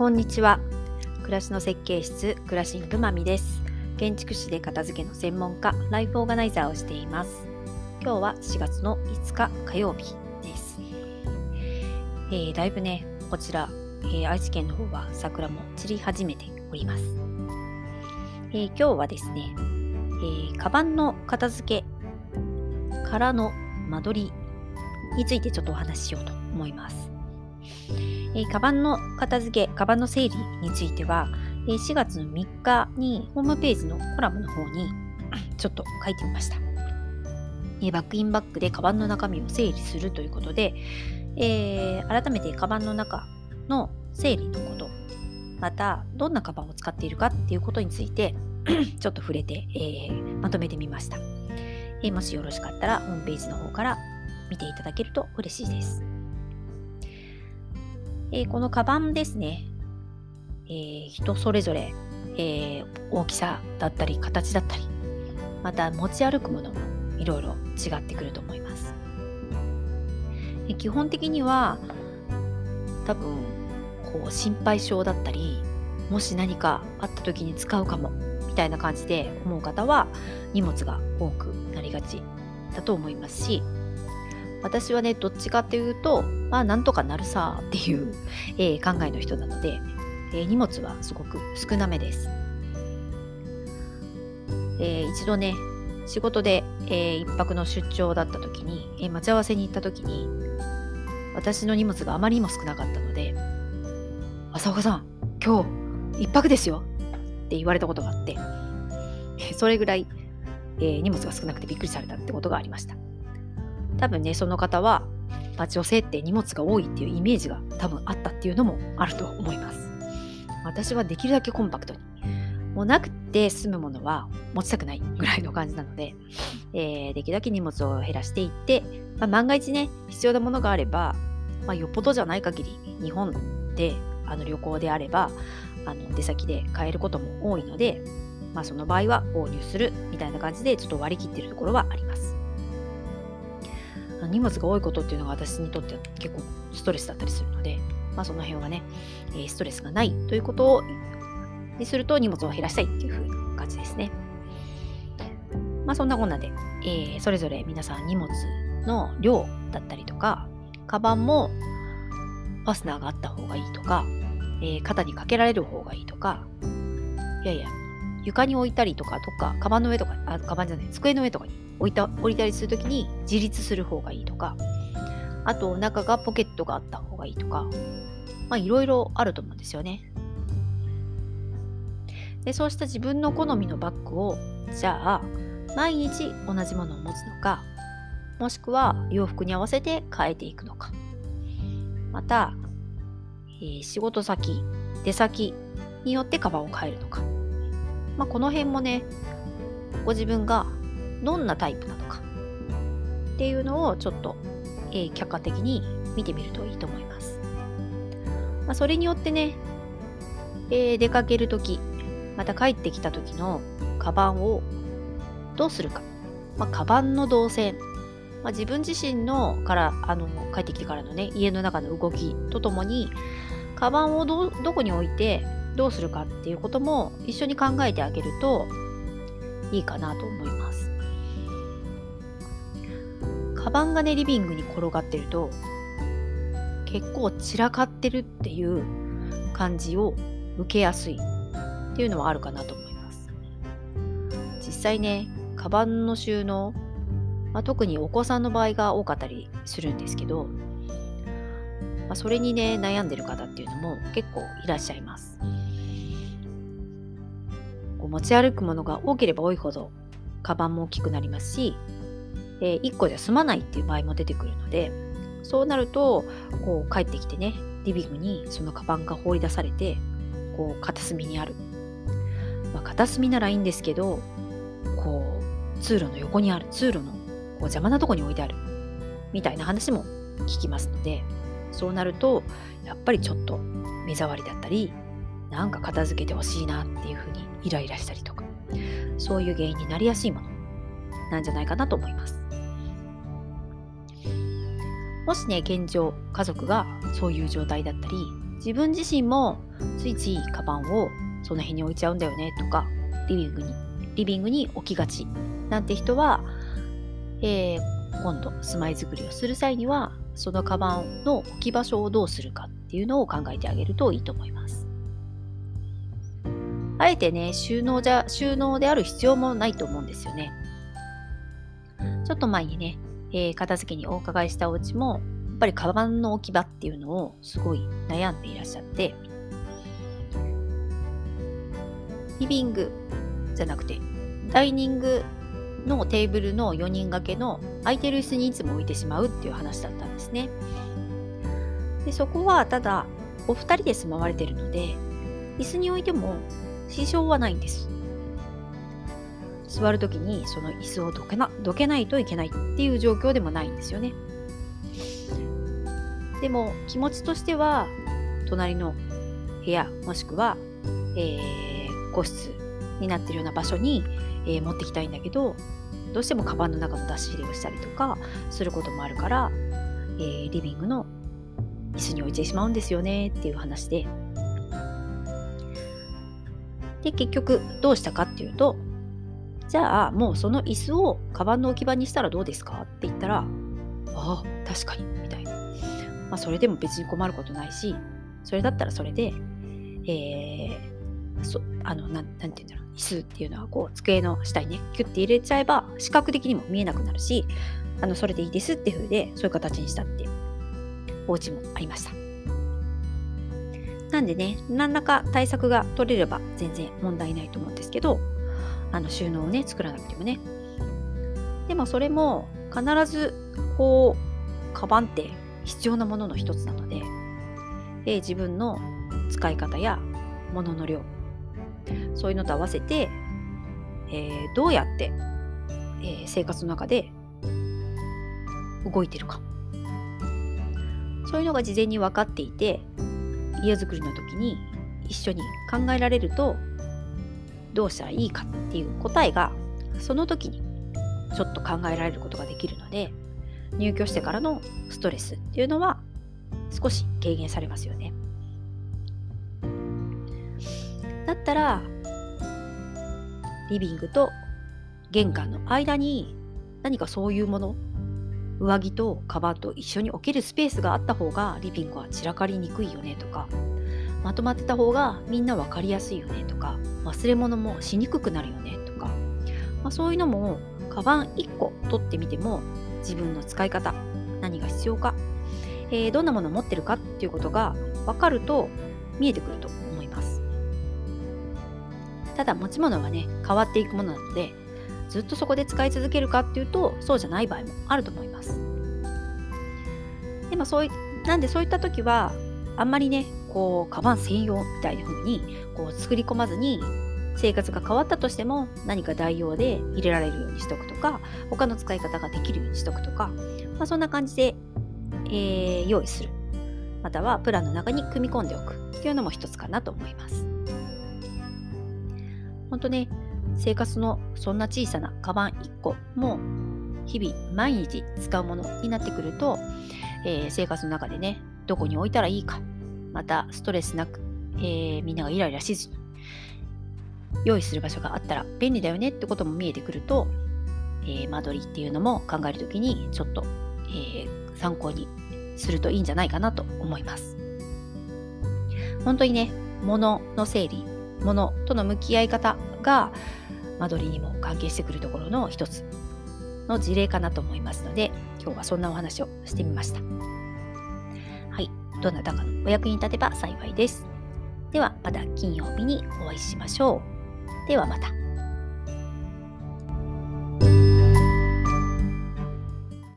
こんにちは。暮らしの設計室クラシングマミです。建築士で片付けの専門家ライフオーガナイザーをしています。今日は4月の5日火曜日です、えー、だいぶねこちら、えー、愛知県の方は桜も散り始めております、えー、今日はですね、えカバンの片付けからの間取りについてちょっとお話ししようと思います。えー、カバンの片付け、カバンの整理については、えー、4月の3日にホームページのコラムの方に ちょっと書いてみました。えー、バックインバックでカバンの中身を整理するということで、えー、改めてカバンの中の整理のこと、またどんなカバンを使っているかっていうことについて ちょっと触れて、えー、まとめてみました、えー、もしよろしかったらホームページの方から見ていただけると嬉しいです。えー、このカバンですね、えー、人それぞれ、えー、大きさだったり形だったりまた持ち歩くものもいろいろ違ってくると思います、え基本的には多分こう心配性だったりもし何かあった時に使うかもみたいな感じで思う方は荷物が多くなりがちだと思いますし私はねどっちかっていうとまあなんとかなるさっていう、えー、考えの人なので、えー、荷物はすごく少なめです。えー、一度ね、仕事で、えー、一泊の出張だった時に、えー、待ち合わせに行った時に、私の荷物があまりにも少なかったので、浅岡さん、今日一泊ですよって言われたことがあって、それぐらい、えー、荷物が少なくてびっくりされたってことがありました。多分ね、その方は、まあ、女性って荷物が多いっていうイメージが多分あったっていうのもあると思います。私はできるだけコンパクトに。もうなくて済むものは持ちたくないぐらいの感じなので、えー、できるだけ荷物を減らしていって、まあ、万が一ね、必要なものがあれば、まあ、よっぽどじゃない限り日本であの旅行であればあの出先で買えることも多いので、まあ、その場合は購入するみたいな感じでちょっと割り切ってるところはあります。荷物が多いことっていうのが私にとっては結構ストレスだったりするので、まあ、その辺はね、え、ストレスがないということをにすると荷物を減らしたいっていう風な感じですね。まあそんなこんなで、えー、それぞれ皆さん荷物の量だったりとか、カバンもファスナーがあった方がいいとか、えー、肩にかけられる方がいいとか、いやいや、床に置いたりとか、とか、カバンの上とか、あ、カバンじゃない、机の上とかに置いた置いたりするときに自立する方がいいとか、あと中がポケットがあった方がいいとか、まあいろいろあると思うんですよね。で、そうした自分の好みのバッグを、じゃあ、毎日同じものを持つのか、もしくは洋服に合わせて変えていくのか。また、えー、仕事先、出先によってカバンを変えるのか。まあ、この辺もね、ご自分がどんなタイプなのかっていうのをちょっと、えー、客観的に見てみるといいと思います。まあ、それによってね、えー、出かけるとき、また帰ってきた時のカバンをどうするか。まあ、カバンの動線。まあ、自分自身のからあの帰ってきてからのね家の中の動きとともにカバンをどどこに置いてどうするかっていうことも一緒に考えてあげるといいかなと思います。カバンがねリビングに転がってると結構散らかってるっていう感じを受けやすい。っていうのはあるかなと思います。実際ねカバンの収納、まあ、特にお子さんの場合が多かったりするんですけど、まあ、それにね悩んでる方っていうのも結構いらっしゃいます。持ち歩くものが多ければ多いほどカバンも大きくなりますしえー、1個じゃ済まないっていう場合も出てくるのでそうなるとこう帰ってきてねリビングにそのカバンが放り出されてこう片隅にある、まあ、片隅ならいいんですけどこう通路の横にある通路のこう邪魔なとこに置いてあるみたいな話も聞きますのでそうなるとやっぱりちょっと目障りだったりなんか片付けてほしいなっていうふうにイライラしたりとかそういう原因になりやすいものなんじゃないかなと思います。もしね、現状、家族がそういう状態だったり、自分自身もついついカバンをその辺に置いちゃうんだよねとかリビングにリビングに置きがちなんて人は、えー、今度住まい作りをする際にはそのカバンの置き場所をどうするかっていうのを考えてあげるといいと思います。あえてね、収納じゃ、収納である必要もないと思うんですよね。ちょっと前にね、えー、片付けにお伺いしたお家も、やっぱりカバンの置き場っていうのをすごい悩んでいらっしゃって、リビングじゃなくて、ダイニングのテーブルの4人掛けの空いてる椅子にいつも置いてしまうっていう話だったんですね。でそこはただお二人で住まわれてるので椅子に置いても支障はないんです。座るときにその椅子をどけなどけないといけないっていう状況でもないんですよね。でも気持ちとしては隣の部屋もしくは、えー、個室になってるような場所に、えー、持ってきたいんだけどどうしてもカバンの中の出し入れをしたりとかすることもあるから、えー、リビングの椅子に置いてしまうんですよねっていう話でで、結局どうしたかっていうと、じゃあもうその椅子をカバンの置き場にしたらどうですか？って言ったら、ああ、確かに、みたいな。まあそれでも別に困ることないし、それだったらそれで、えー、そあのな、なんて言うんだろう、椅子っていうのはこう机の下にね、キュッて入れちゃえば視覚的にも見えなくなるし、あのそれでいいですっていう風で、そういう形にしたってお家もありました。なんでね、何らか対策が取れれば全然問題ないと思うんですけど、あの収納をね、作らなくてもね。でもそれも必ずこう、カバンって必要なものの一つなので、で自分の使い方や物の量、そういうのと合わせて、えー、どうやって、えー、生活の中で動いてるか。そういうのが事前に分かっていて、家づくりの時に一緒に考えられるとどうしたらいいかっていう答えがその時にちょっと考えられることができるので入居してからのストレスっていうのは少し軽減されますよね。だったらリビングと玄関の間に何かそういうもの上着とカバンと一緒に置けるスペースがあった方がリビングは散らかりにくいよねとかまとまってた方がみんな分かりやすいよねとか忘れ物もしにくくなるよねとか、まあ、そういうのもカバン1個取ってみても自分の使い方何が必要か、えー、どんなものを持ってるかっていうことが分かると見えてくると思いますただ持ち物はね変わっていくものなのでずっとそこで使い続けるかっていうとそうじゃない場合もあると思います。でもそういなんでそういった時はあんまりねこうカバン専用みたいな風にこう作り込まずに生活が変わったとしても何か代用で入れられるようにしとくとか他の使い方ができるようにしとくとか、まあ、そんな感じで、えー、用意するまたはプランの中に組み込んでおくっていうのも一つかなと思います。本当ね生活のそんな小さなカバン1個も日々毎日使うものになってくると、えー、生活の中でねどこに置いたらいいかまたストレスなく、えー、みんながイライラしずに用意する場所があったら便利だよねってことも見えてくると、えー、間取りっていうのも考えるときにちょっと、えー、参考にするといいんじゃないかなと思います。本当にね、物の整理、物との向き合い方が間取りにも関係してくるところの一つの事例かなと思いますので今日はそんなお話をしてみましたどなたかのお役に立てば幸いです。ではまた金曜日にお会いしましょう。ではまた。